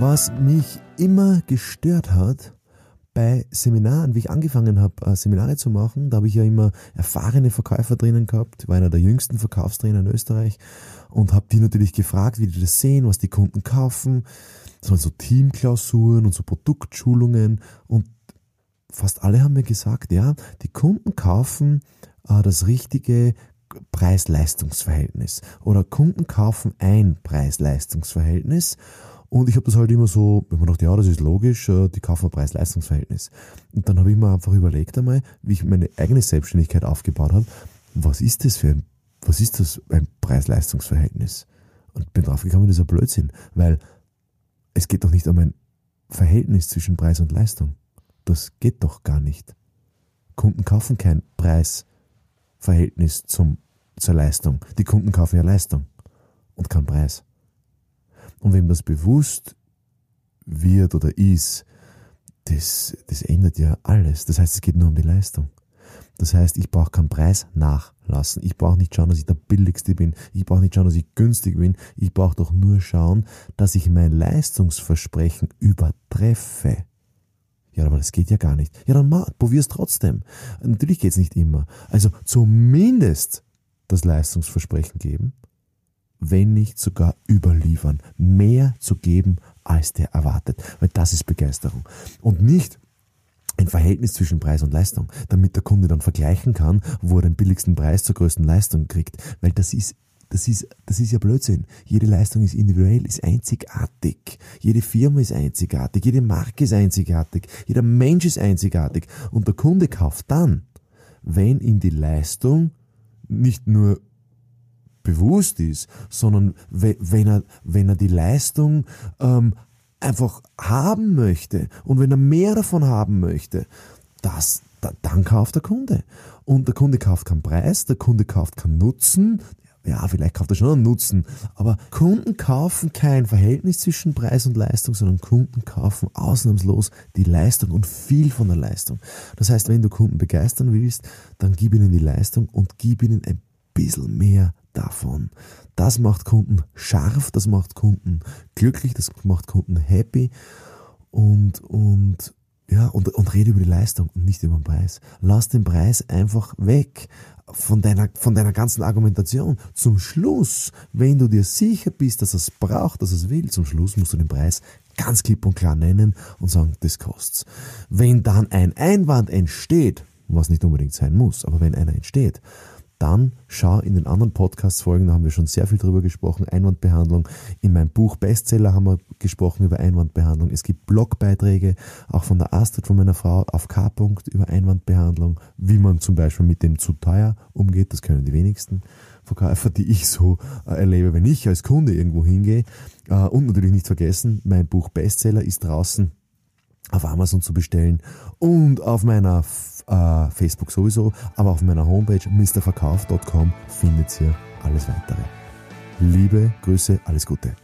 Was mich immer gestört hat bei Seminaren, wie ich angefangen habe, äh, Seminare zu machen, da habe ich ja immer erfahrene Verkäufer drinnen gehabt, war einer der jüngsten Verkaufstrainer in Österreich und habe die natürlich gefragt, wie die das sehen, was die Kunden kaufen. Das waren so Teamklausuren und so Produktschulungen und fast alle haben mir gesagt, ja, die Kunden kaufen äh, das richtige Preis-Leistungs-Verhältnis oder Kunden kaufen ein Preis-Leistungs-Verhältnis und ich habe das halt immer so, wenn man dachte, ja, das ist logisch, äh, die kaufen ein Preis-Leistungs-Verhältnis. Und dann habe ich mir einfach überlegt einmal, wie ich meine eigene Selbstständigkeit aufgebaut habe, was ist das für ein, was ist das ein Preis-Leistungs-Verhältnis? Und bin draufgekommen, das ist ein Blödsinn, weil es geht doch nicht um ein Verhältnis zwischen Preis und Leistung. Das geht doch gar nicht. Kunden kaufen kein Preisverhältnis zum, zur Leistung. Die Kunden kaufen ja Leistung und keinen Preis. Und wem das bewusst wird oder ist, das, das ändert ja alles. Das heißt, es geht nur um die Leistung. Das heißt, ich brauche keinen Preis nachlassen. Ich brauche nicht schauen, dass ich der billigste bin. Ich brauche nicht schauen, dass ich günstig bin. Ich brauche doch nur schauen, dass ich mein Leistungsversprechen übertreffe. Ja, aber das geht ja gar nicht. Ja, dann probier es trotzdem. Natürlich geht es nicht immer. Also zumindest das Leistungsversprechen geben wenn nicht sogar überliefern, mehr zu geben, als der erwartet, weil das ist Begeisterung. Und nicht ein Verhältnis zwischen Preis und Leistung, damit der Kunde dann vergleichen kann, wo er den billigsten Preis zur größten Leistung kriegt, weil das ist das ist, das ist ja Blödsinn. Jede Leistung ist individuell, ist einzigartig. Jede Firma ist einzigartig, jede Marke ist einzigartig, jeder Mensch ist einzigartig. Und der Kunde kauft dann, wenn ihm die Leistung nicht nur bewusst ist, sondern wenn er, wenn er die Leistung ähm, einfach haben möchte und wenn er mehr davon haben möchte, das, da, dann kauft der Kunde. Und der Kunde kauft keinen Preis, der Kunde kauft keinen Nutzen, ja, vielleicht kauft er schon einen Nutzen, aber Kunden kaufen kein Verhältnis zwischen Preis und Leistung, sondern Kunden kaufen ausnahmslos die Leistung und viel von der Leistung. Das heißt, wenn du Kunden begeistern willst, dann gib ihnen die Leistung und gib ihnen ein bisschen mehr davon. Das macht Kunden scharf, das macht Kunden glücklich, das macht Kunden happy und, und, ja, und, und rede über die Leistung und nicht über den Preis. Lass den Preis einfach weg von deiner, von deiner ganzen Argumentation. Zum Schluss, wenn du dir sicher bist, dass es braucht, dass es will, zum Schluss musst du den Preis ganz klipp und klar nennen und sagen, das kostet's. Wenn dann ein Einwand entsteht, was nicht unbedingt sein muss, aber wenn einer entsteht, dann schau in den anderen Podcast-Folgen, da haben wir schon sehr viel drüber gesprochen, Einwandbehandlung. In meinem Buch Bestseller haben wir gesprochen über Einwandbehandlung. Es gibt Blogbeiträge, auch von der Astrid, von meiner Frau, auf K. über Einwandbehandlung, wie man zum Beispiel mit dem zu teuer umgeht. Das können die wenigsten Verkäufer, die ich so äh, erlebe, wenn ich als Kunde irgendwo hingehe. Äh, und natürlich nicht vergessen, mein Buch Bestseller ist draußen auf Amazon zu bestellen und auf meiner äh, Facebook sowieso, aber auf meiner Homepage mrverkauf.com findet ihr alles weitere. Liebe Grüße, alles Gute.